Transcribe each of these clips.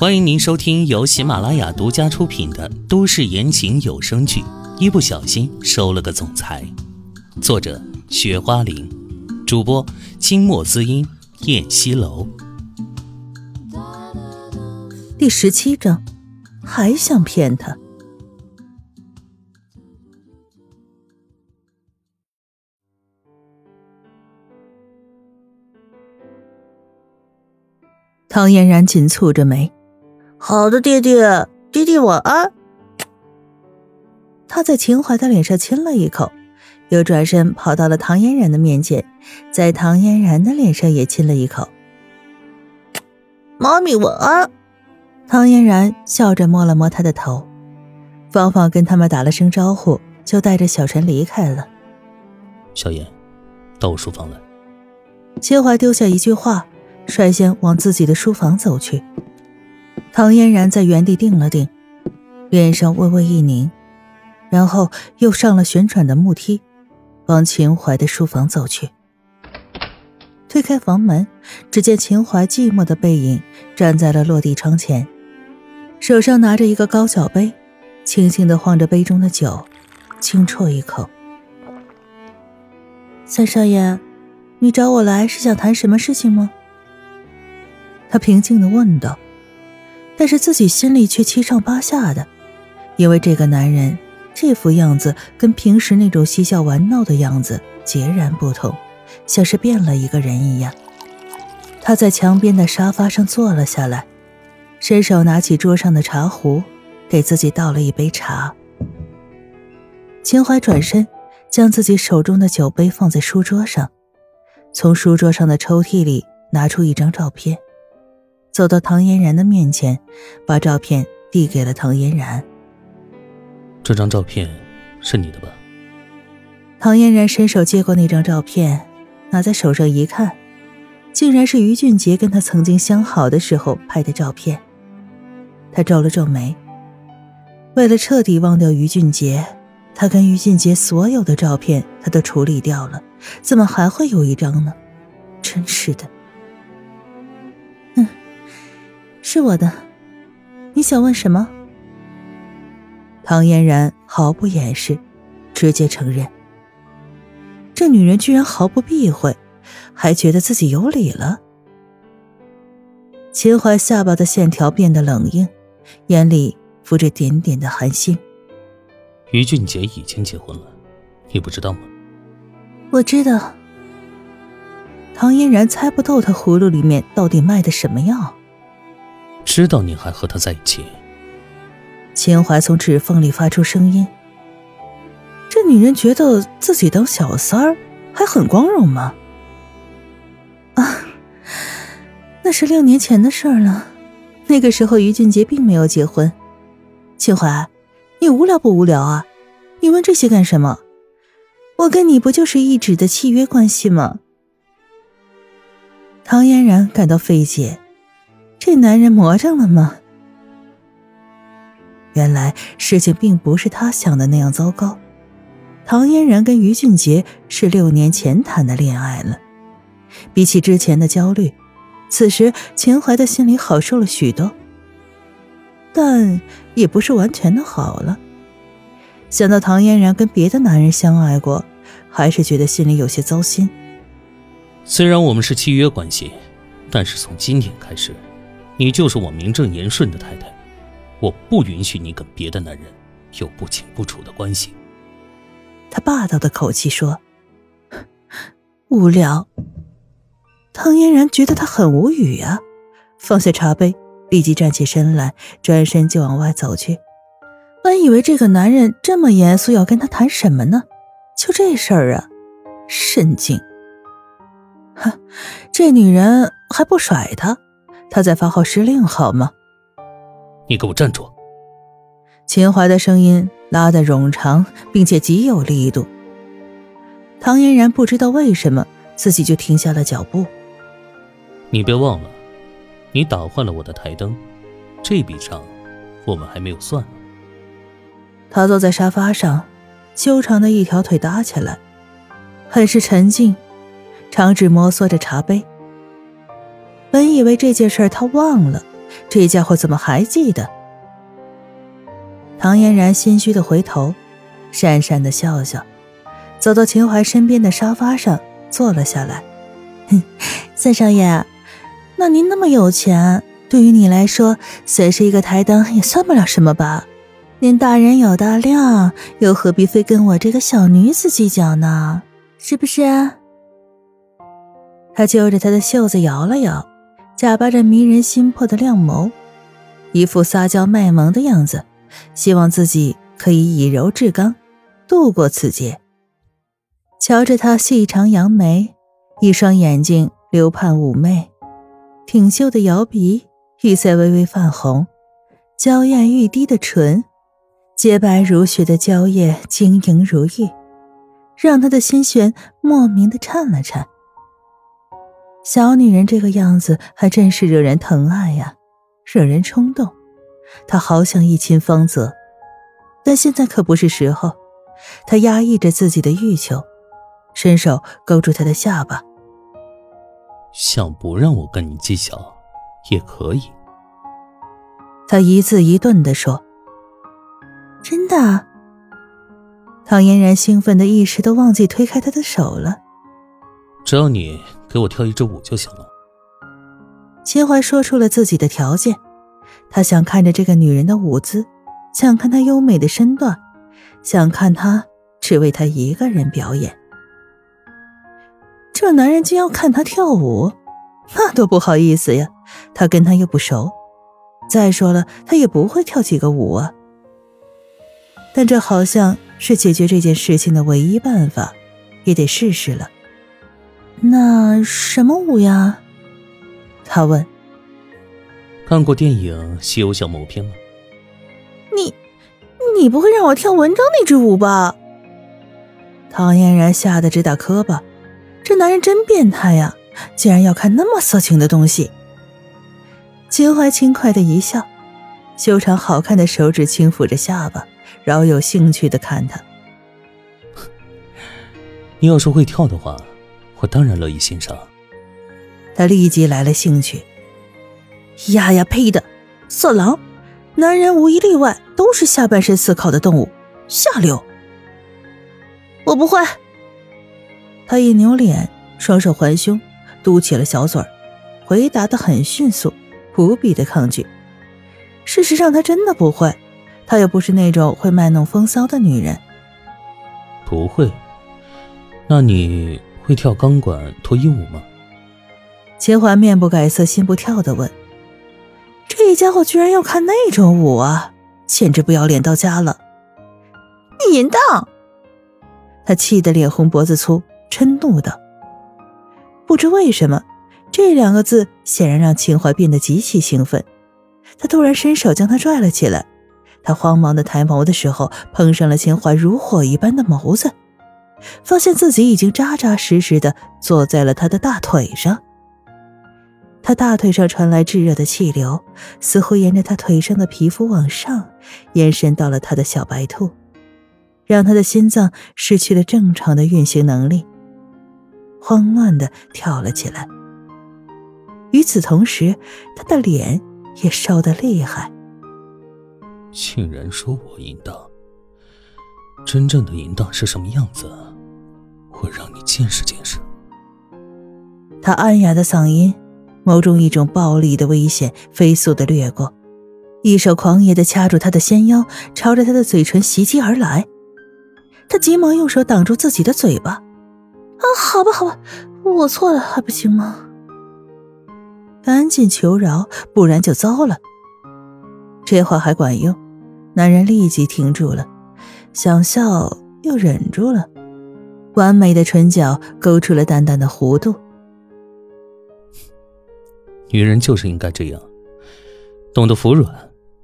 欢迎您收听由喜马拉雅独家出品的都市言情有声剧《一不小心收了个总裁》，作者：雪花玲，主播：清墨滋音、燕西楼。第十七章，还想骗他？唐嫣然紧蹙着眉。好的，爹爹，爹爹晚安。他在秦淮的脸上亲了一口，又转身跑到了唐嫣然的面前，在唐嫣然的脸上也亲了一口。妈咪晚安。唐嫣然笑着摸了摸他的头，芳芳跟他们打了声招呼，就带着小陈离开了。小妍，到我书房来。秦淮丢下一句话，率先往自己的书房走去。唐嫣然在原地定了定，脸上微微一凝，然后又上了旋转的木梯，往秦淮的书房走去。推开房门，只见秦淮寂寞的背影站在了落地窗前，手上拿着一个高脚杯，轻轻的晃着杯中的酒，轻啜一口。三少爷，你找我来是想谈什么事情吗？他平静的问道。但是自己心里却七上八下的，因为这个男人这副样子跟平时那种嬉笑玩闹的样子截然不同，像是变了一个人一样。他在墙边的沙发上坐了下来，伸手拿起桌上的茶壶，给自己倒了一杯茶。秦淮转身，将自己手中的酒杯放在书桌上，从书桌上的抽屉里拿出一张照片。走到唐嫣然的面前，把照片递给了唐嫣然。这张照片是你的吧？唐嫣然伸手接过那张照片，拿在手上一看，竟然是于俊杰跟他曾经相好的时候拍的照片。他皱了皱眉，为了彻底忘掉于俊杰，他跟于俊杰所有的照片他都处理掉了，怎么还会有一张呢？真是的。是我的，你想问什么？唐嫣然毫不掩饰，直接承认。这女人居然毫不避讳，还觉得自己有理了。秦淮下巴的线条变得冷硬，眼里浮着点点的寒心。于俊杰已经结婚了，你不知道吗？我知道。唐嫣然猜不透他葫芦里面到底卖的什么药。知道你还和他在一起。秦淮从指缝里发出声音：“这女人觉得自己当小三儿还很光荣吗？”啊，那是六年前的事儿了。那个时候于俊杰并没有结婚。秦淮，你无聊不无聊啊？你问这些干什么？我跟你不就是一纸的契约关系吗？唐嫣然感到费解。这男人魔怔了吗？原来事情并不是他想的那样糟糕。唐嫣然跟于俊杰是六年前谈的恋爱了。比起之前的焦虑，此时秦淮的心里好受了许多，但也不是完全的好了。想到唐嫣然跟别的男人相爱过，还是觉得心里有些糟心。虽然我们是契约关系，但是从今天开始。你就是我名正言顺的太太，我不允许你跟别的男人有不清不楚的关系。他霸道的口气说：“无聊。”唐嫣然觉得他很无语呀，放下茶杯，立即站起身来，转身就往外走去。本以为这个男人这么严肃，要跟他谈什么呢？就这事儿啊，神经！哼，这女人还不甩他？他在发号施令，好吗？你给我站住！秦淮的声音拉得冗长，并且极有力度。唐嫣然不知道为什么自己就停下了脚步。你别忘了，你打坏了我的台灯，这笔账我们还没有算呢。他坐在沙发上，修长的一条腿搭起来，很是沉静，长指摩挲着茶杯。本以为这件事他忘了，这家伙怎么还记得？唐嫣然心虚的回头，讪讪的笑笑，走到秦淮身边的沙发上坐了下来。哼，三少爷，那您那么有钱，对于你来说，虽是一个台灯，也算不了什么吧？您大人有大量，又何必非跟我这个小女子计较呢？是不是？他揪着他的袖子摇了摇，假扮着迷人心魄的亮眸，一副撒娇卖萌的样子，希望自己可以以柔制刚，度过此劫。瞧着他细长扬眉，一双眼睛流盼妩媚，挺秀的摇鼻，玉腮微微泛红，娇艳欲滴的唇。洁白如雪的娇艳晶莹如玉，让他的心弦莫名的颤了颤。小女人这个样子还真是惹人疼爱呀，惹人冲动。他好想一亲芳泽，但现在可不是时候。他压抑着自己的欲求，伸手勾住她的下巴。想不让我跟你计较，也可以。他一字一顿地说。真的，唐嫣然兴奋的一时都忘记推开他的手了。只要你给我跳一支舞就行了。秦淮说出了自己的条件，他想看着这个女人的舞姿，想看她优美的身段，想看她只为他一个人表演。这男人竟要看他跳舞，那多不好意思呀！他跟他又不熟，再说了，他也不会跳几个舞啊。但这好像是解决这件事情的唯一办法，也得试试了。那什么舞呀？他问。看过电影《西游降魔篇》吗？你，你不会让我跳文章那支舞吧？唐嫣然吓得直打磕巴，这男人真变态呀！竟然要看那么色情的东西。秦淮轻快的一笑，修长好看的手指轻抚着下巴。饶有兴趣的看他。你要是会跳的话，我当然乐意欣赏。他立即来了兴趣。呀呀呸的，色狼！男人无一例外都是下半身思考的动物，下流。我不会。他一扭脸，双手环胸，嘟起了小嘴儿，回答的很迅速，无比的抗拒。事实上，他真的不会。他又不是那种会卖弄风骚的女人，不会。那你会跳钢管脱衣舞吗？秦淮面不改色心不跳的问：“这家伙居然要看那种舞啊，简直不要脸到家了！”你淫荡！他气得脸红脖子粗，嗔怒道：“不知为什么，这两个字显然让秦淮变得极其兴奋。他突然伸手将他拽了起来。”他慌忙的抬眸的时候，碰上了秦淮如火一般的眸子，发现自己已经扎扎实实的坐在了他的大腿上。他大腿上传来炙热的气流，似乎沿着他腿上的皮肤往上延伸到了他的小白兔，让他的心脏失去了正常的运行能力，慌乱的跳了起来。与此同时，他的脸也烧得厉害。竟然说我淫荡！真正的淫荡是什么样子？我让你见识见识。他暗哑的嗓音，眸中一种暴力的危险飞速的掠过，一手狂野的掐住他的纤腰，朝着他的嘴唇袭击而来。他急忙用手挡住自己的嘴巴。啊，好吧，好吧，我错了，还不行吗？赶紧求饶，不然就糟了。这话还管用，男人立即停住了，想笑又忍住了，完美的唇角勾出了淡淡的弧度。女人就是应该这样，懂得服软，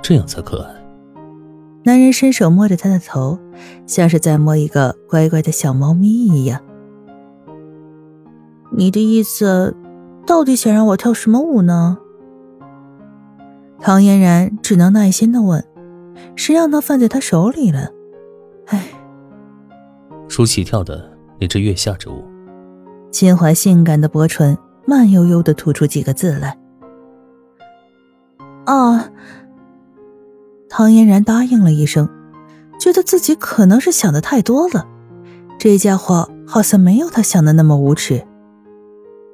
这样才可爱。男人伸手摸着她的头，像是在摸一个乖乖的小猫咪一样。你的意思，到底想让我跳什么舞呢？唐嫣然只能耐心的问：“谁让他放在他手里了？”哎，舒淇跳的那支月下之舞。秦淮性感的薄唇慢悠悠的吐出几个字来：“啊。唐嫣然答应了一声，觉得自己可能是想的太多了。这家伙好像没有他想的那么无耻。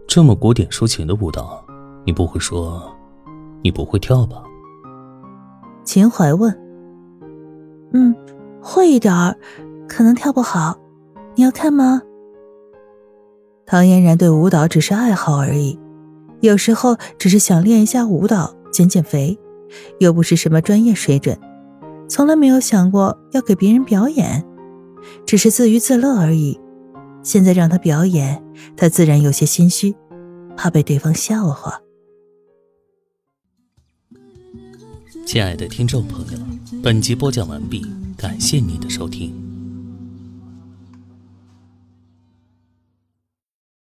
这么古典抒情的舞蹈，你不会说你不会跳吧？秦淮问。嗯，会一点儿，可能跳不好。你要看吗？唐嫣然对舞蹈只是爱好而已，有时候只是想练一下舞蹈，减减肥，又不是什么专业水准，从来没有想过要给别人表演，只是自娱自乐而已。现在让他表演，他自然有些心虚，怕被对方笑话。亲爱的听众朋友，本集播讲完毕，感谢您的收听。